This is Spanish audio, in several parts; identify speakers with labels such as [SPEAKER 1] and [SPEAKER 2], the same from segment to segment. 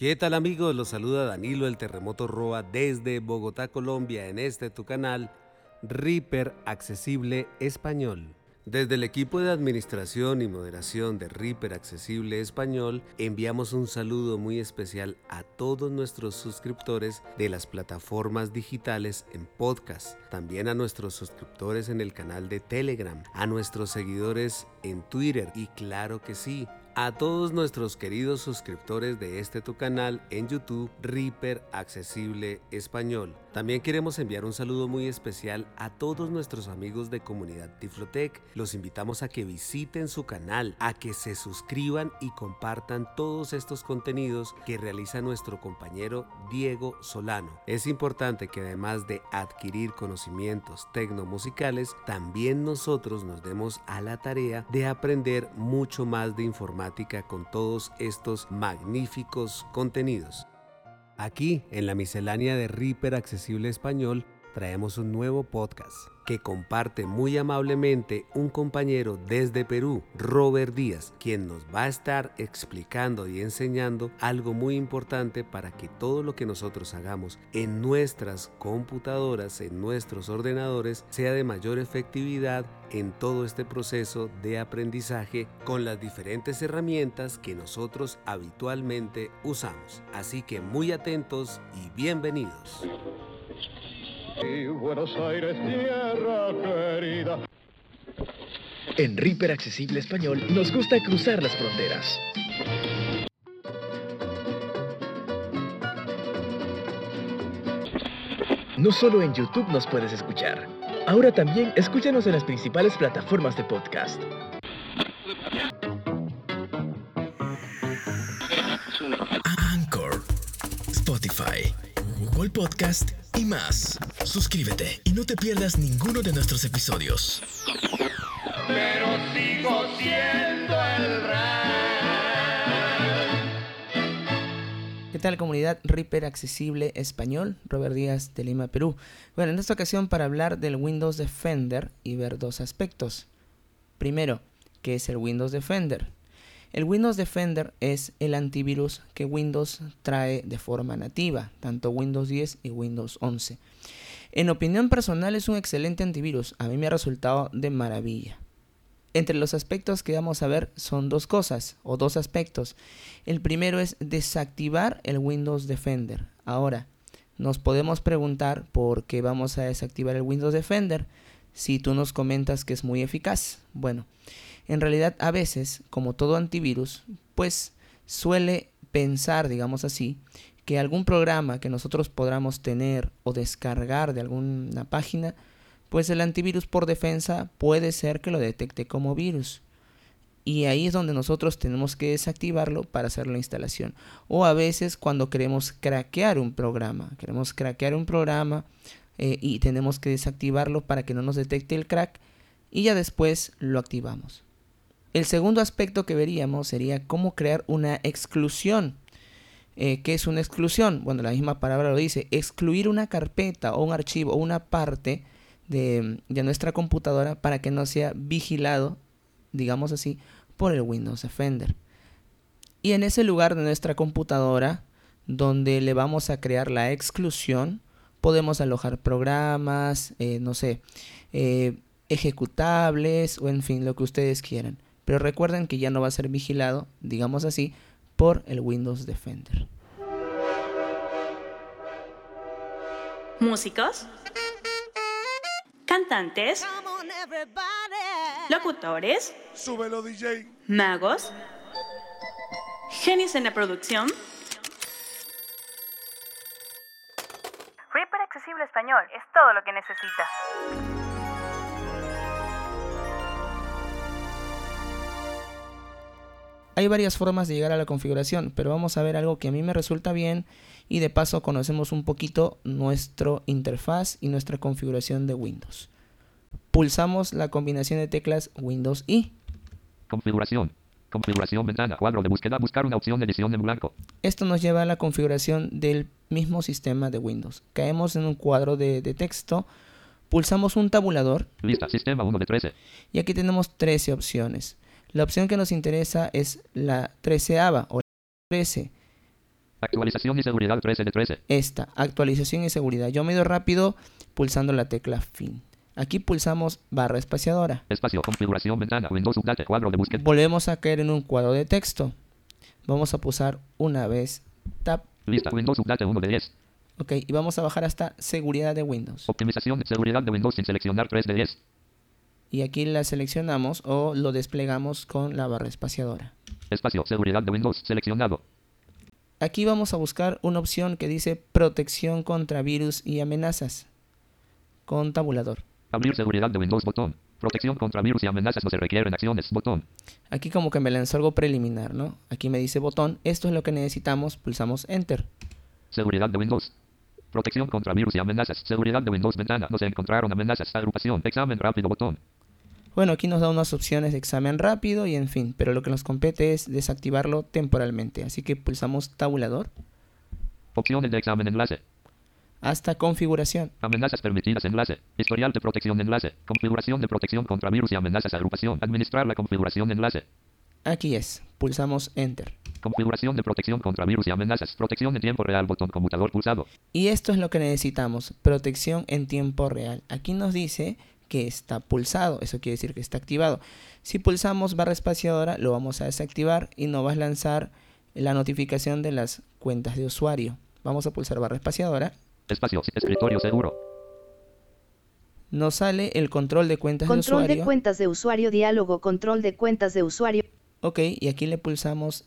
[SPEAKER 1] ¿Qué tal amigos? Los saluda Danilo el Terremoto Roa desde Bogotá, Colombia, en este tu canal Reaper Accesible Español. Desde el equipo de administración y moderación de Reaper Accesible Español enviamos un saludo muy especial a todos nuestros suscriptores de las plataformas digitales en podcast, también a nuestros suscriptores en el canal de Telegram, a nuestros seguidores en Twitter y claro que sí, a todos nuestros queridos suscriptores de este tu canal en YouTube, Reaper Accesible Español. También queremos enviar un saludo muy especial a todos nuestros amigos de comunidad Tiflotec. Los invitamos a que visiten su canal, a que se suscriban y compartan todos estos contenidos que realiza nuestro compañero Diego Solano. Es importante que además de adquirir conocimientos tecnomusicales, también nosotros nos demos a la tarea de aprender mucho más de información con todos estos magníficos contenidos. Aquí, en la miscelánea de Reaper Accesible Español, traemos un nuevo podcast que comparte muy amablemente un compañero desde Perú, Robert Díaz, quien nos va a estar explicando y enseñando algo muy importante para que todo lo que nosotros hagamos en nuestras computadoras, en nuestros ordenadores, sea de mayor efectividad en todo este proceso de aprendizaje con las diferentes herramientas que nosotros habitualmente usamos. Así que muy atentos y bienvenidos.
[SPEAKER 2] Buenos Aires, tierra querida.
[SPEAKER 3] En Reaper Accesible Español nos gusta cruzar las fronteras. No solo en YouTube nos puedes escuchar. Ahora también escúchanos en las principales plataformas de podcast. Anchor, Spotify, Google Podcast y más. Suscríbete y no te pierdas ninguno de nuestros episodios.
[SPEAKER 2] Pero sigo siendo el
[SPEAKER 4] ¿Qué tal comunidad Reaper Accesible Español? Robert Díaz de Lima, Perú. Bueno, en esta ocasión para hablar del Windows Defender y ver dos aspectos. Primero, ¿qué es el Windows Defender? El Windows Defender es el antivirus que Windows trae de forma nativa, tanto Windows 10 y Windows 11. En opinión personal es un excelente antivirus, a mí me ha resultado de maravilla. Entre los aspectos que vamos a ver son dos cosas o dos aspectos. El primero es desactivar el Windows Defender. Ahora, nos podemos preguntar por qué vamos a desactivar el Windows Defender si tú nos comentas que es muy eficaz. Bueno, en realidad a veces, como todo antivirus, pues suele pensar, digamos así, que algún programa que nosotros podamos tener o descargar de alguna página, pues el antivirus por defensa puede ser que lo detecte como virus. Y ahí es donde nosotros tenemos que desactivarlo para hacer la instalación. O a veces cuando queremos craquear un programa, queremos craquear un programa eh, y tenemos que desactivarlo para que no nos detecte el crack y ya después lo activamos. El segundo aspecto que veríamos sería cómo crear una exclusión. Eh, ¿Qué es una exclusión? Bueno, la misma palabra lo dice, excluir una carpeta o un archivo o una parte de, de nuestra computadora para que no sea vigilado, digamos así, por el Windows Defender. Y en ese lugar de nuestra computadora, donde le vamos a crear la exclusión, podemos alojar programas, eh, no sé, eh, ejecutables o en fin, lo que ustedes quieran. Pero recuerden que ya no va a ser vigilado, digamos así, por el Windows Defender.
[SPEAKER 5] Músicos, cantantes, locutores,
[SPEAKER 2] DJ.
[SPEAKER 5] magos, genios en la producción. Reaper Accesible Español es todo lo que necesitas.
[SPEAKER 4] Hay varias formas de llegar a la configuración, pero vamos a ver algo que a mí me resulta bien y de paso conocemos un poquito nuestra interfaz y nuestra configuración de Windows. Pulsamos la combinación de teclas Windows y
[SPEAKER 6] Configuración. Configuración ventana, cuadro de búsqueda, buscar una opción de edición en blanco.
[SPEAKER 4] Esto nos lleva a la configuración del mismo sistema de Windows. Caemos en un cuadro de, de texto, Pulsamos un tabulador
[SPEAKER 6] Lista. Sistema 1 de 13.
[SPEAKER 4] y aquí tenemos 13 opciones. La opción que nos interesa es la treceava o la 13.
[SPEAKER 6] Actualización y seguridad 13 de 13.
[SPEAKER 4] Esta, actualización y seguridad. Yo me doy rápido pulsando la tecla fin. Aquí pulsamos barra espaciadora.
[SPEAKER 6] Espacio. Configuración. Ventana. Windows Update. Cuadro de búsqueda.
[SPEAKER 4] Volvemos a caer en un cuadro de texto. Vamos a pulsar una vez tab.
[SPEAKER 6] Lista. Windows Update 1 de 10.
[SPEAKER 4] Ok, y vamos a bajar hasta seguridad de Windows.
[SPEAKER 6] Optimización. Seguridad de Windows sin seleccionar 3 de 10.
[SPEAKER 4] Y aquí la seleccionamos o lo desplegamos con la barra espaciadora.
[SPEAKER 6] Espacio. Seguridad de Windows. Seleccionado.
[SPEAKER 4] Aquí vamos a buscar una opción que dice protección contra virus y amenazas con tabulador.
[SPEAKER 6] Abrir seguridad de Windows. Botón. Protección contra virus y amenazas no se requieren acciones. Botón.
[SPEAKER 4] Aquí como que me lanzó algo preliminar, ¿no? Aquí me dice botón, esto es lo que necesitamos, pulsamos enter.
[SPEAKER 6] Seguridad de Windows. Protección contra virus y amenazas. Seguridad de Windows. Ventana. No se encontraron amenazas. Agrupación. Examen rápido. Botón.
[SPEAKER 4] Bueno, aquí nos da unas opciones de examen rápido y en fin, pero lo que nos compete es desactivarlo temporalmente. Así que pulsamos tabulador
[SPEAKER 6] Opciones de examen enlace.
[SPEAKER 4] hasta configuración.
[SPEAKER 6] Amenazas permitidas enlace. Historial de protección enlace. Configuración de protección contra virus y amenazas agrupación. Administrar la configuración enlace.
[SPEAKER 4] Aquí es, pulsamos enter.
[SPEAKER 6] Configuración de protección contra virus y amenazas. Protección en tiempo real. Botón conmutador pulsado.
[SPEAKER 4] Y esto es lo que necesitamos, protección en tiempo real. Aquí nos dice que está pulsado, eso quiere decir que está activado. Si pulsamos barra espaciadora, lo vamos a desactivar y nos va a lanzar la notificación de las cuentas de usuario. Vamos a pulsar barra espaciadora.
[SPEAKER 6] Espacio. Escritorio seguro.
[SPEAKER 4] Nos sale el control de cuentas de
[SPEAKER 7] Control de
[SPEAKER 4] usuario.
[SPEAKER 7] cuentas de usuario, diálogo, control de cuentas de usuario.
[SPEAKER 4] ok, y aquí le pulsamos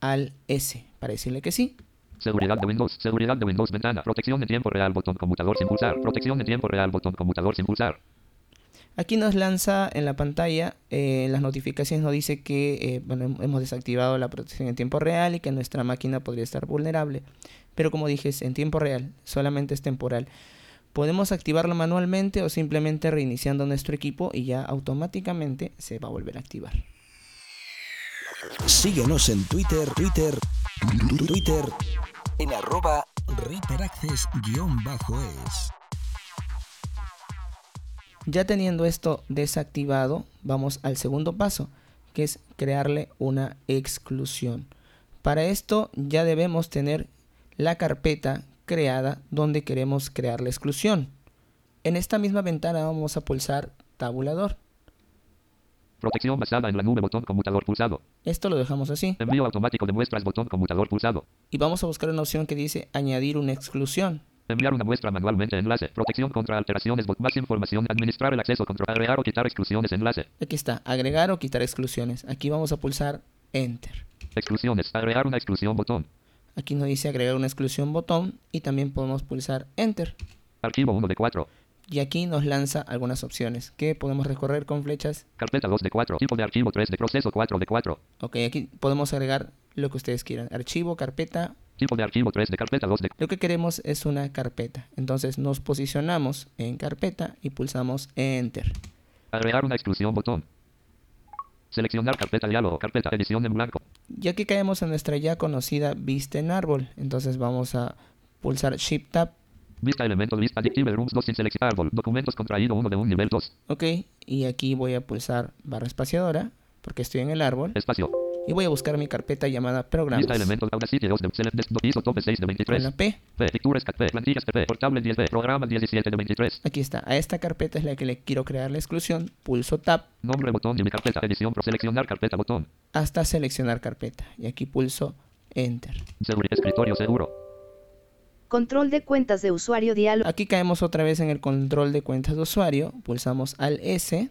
[SPEAKER 4] al S para decirle que sí.
[SPEAKER 6] Seguridad de Windows. Seguridad de Windows. Ventana. Protección en tiempo real. Botón conmutador sin pulsar. Protección en tiempo real. Botón conmutador sin pulsar.
[SPEAKER 4] Aquí nos lanza en la pantalla eh, las notificaciones, nos dice que eh, hemos desactivado la protección en tiempo real y que nuestra máquina podría estar vulnerable. Pero como dije, es en tiempo real, solamente es temporal. Podemos activarlo manualmente o simplemente reiniciando nuestro equipo y ya automáticamente se va a volver a activar.
[SPEAKER 3] Síguenos en Twitter, Twitter, Twitter, en arroba ReaperAccess-es.
[SPEAKER 4] Ya teniendo esto desactivado, vamos al segundo paso, que es crearle una exclusión. Para esto ya debemos tener la carpeta creada donde queremos crear la exclusión. En esta misma ventana vamos a pulsar tabulador.
[SPEAKER 6] Protección basada en la nube. Botón conmutador pulsado.
[SPEAKER 4] Esto lo dejamos así.
[SPEAKER 6] Envío automático de muestras. Botón conmutador pulsado.
[SPEAKER 4] Y vamos a buscar una opción que dice añadir una exclusión.
[SPEAKER 6] Enviar una muestra manualmente. Enlace. Protección contra alteraciones. Más información. Administrar el acceso. Control. Agregar o quitar exclusiones. Enlace.
[SPEAKER 4] Aquí está, agregar o quitar exclusiones. Aquí vamos a pulsar enter.
[SPEAKER 6] Exclusiones. Agregar una exclusión. Botón.
[SPEAKER 4] Aquí nos dice agregar una exclusión botón y también podemos pulsar enter.
[SPEAKER 6] Archivo 1 de 4.
[SPEAKER 4] Y aquí nos lanza algunas opciones que podemos recorrer con flechas.
[SPEAKER 6] Carpeta 2 de 4. Tipo de archivo 3 de proceso 4 de 4.
[SPEAKER 4] Ok, aquí podemos agregar lo que ustedes quieran. Archivo, carpeta.
[SPEAKER 6] Tipo de archivo 3 de carpeta 2 de
[SPEAKER 4] Lo que queremos es una carpeta. Entonces nos posicionamos en carpeta y pulsamos enter.
[SPEAKER 6] Agregar una exclusión. Botón. Seleccionar carpeta diálogo. Carpeta edición en blanco.
[SPEAKER 4] Y aquí caemos en nuestra ya conocida vista en árbol. Entonces vamos a pulsar Shift Tab.
[SPEAKER 6] Vista elemento lista Active Rooms 2 sin seleccionar. árbol. Documentos contraído 1 de un nivel 2.
[SPEAKER 4] Ok, y aquí voy a pulsar barra espaciadora porque estoy en el árbol.
[SPEAKER 6] Espacio.
[SPEAKER 4] Y voy a buscar mi carpeta llamada Programas.
[SPEAKER 6] Lista elementos 2 de Select Desktop ISO tope 6 de
[SPEAKER 4] Con
[SPEAKER 6] 23.
[SPEAKER 4] la P.
[SPEAKER 6] P. Cat P. Plantillas PP. Portable 10 P. Programa 17 de 23.
[SPEAKER 4] Aquí está. A esta carpeta es la que le quiero crear la exclusión. Pulso Tab
[SPEAKER 6] Nombre botón y mi carpeta. Edición pro seleccionar carpeta botón.
[SPEAKER 4] hasta seleccionar carpeta. Y aquí pulso Enter.
[SPEAKER 6] Seguridad escritorio seguro.
[SPEAKER 7] Control de cuentas de usuario, diálogo.
[SPEAKER 4] Aquí caemos otra vez en el control de cuentas de usuario. Pulsamos al S.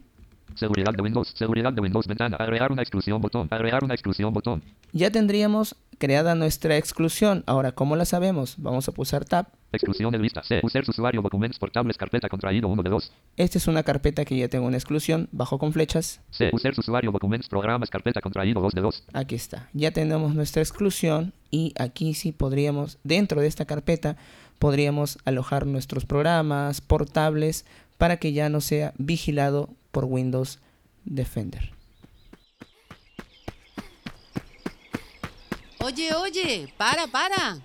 [SPEAKER 6] Seguridad de Windows. Seguridad de Windows ventana. Agregar una exclusión botón. Agregar una exclusión botón.
[SPEAKER 4] Ya tendríamos creada nuestra exclusión. Ahora, ¿cómo la sabemos? Vamos a pulsar Tab.
[SPEAKER 6] Exclusión de lista. C. User usuario documentos portables carpeta contraído 1 de 2.
[SPEAKER 4] Esta es una carpeta que ya tengo una exclusión. Bajo con flechas.
[SPEAKER 6] C. User usuario documentos programas carpeta contraído 2 de 2.
[SPEAKER 4] Aquí está. Ya tenemos nuestra exclusión y aquí sí podríamos, dentro de esta carpeta, podríamos alojar nuestros programas portables para que ya no sea vigilado por Windows Defender.
[SPEAKER 8] Oye, oye, para, para.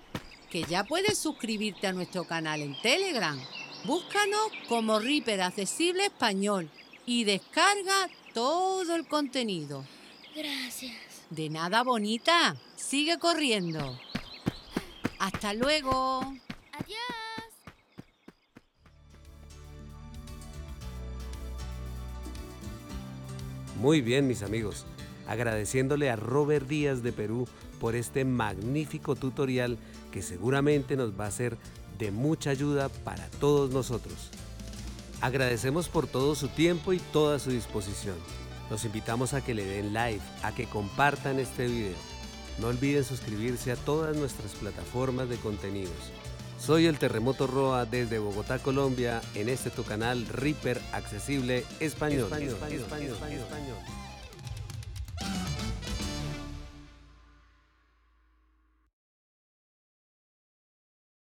[SPEAKER 8] Que ya puedes suscribirte a nuestro canal en Telegram. Búscanos como Reaper Accesible Español y descarga todo el contenido.
[SPEAKER 9] Gracias.
[SPEAKER 8] De nada, bonita. Sigue corriendo. Hasta luego.
[SPEAKER 1] Muy bien, mis amigos. Agradeciéndole a Robert Díaz de Perú por este magnífico tutorial que seguramente nos va a ser de mucha ayuda para todos nosotros. Agradecemos por todo su tiempo y toda su disposición. Los invitamos a que le den like, a que compartan este video. No olviden suscribirse a todas nuestras plataformas de contenidos. Soy el Terremoto Roa desde Bogotá, Colombia, en este tu canal Reaper Accesible Español. Español, español, español, español.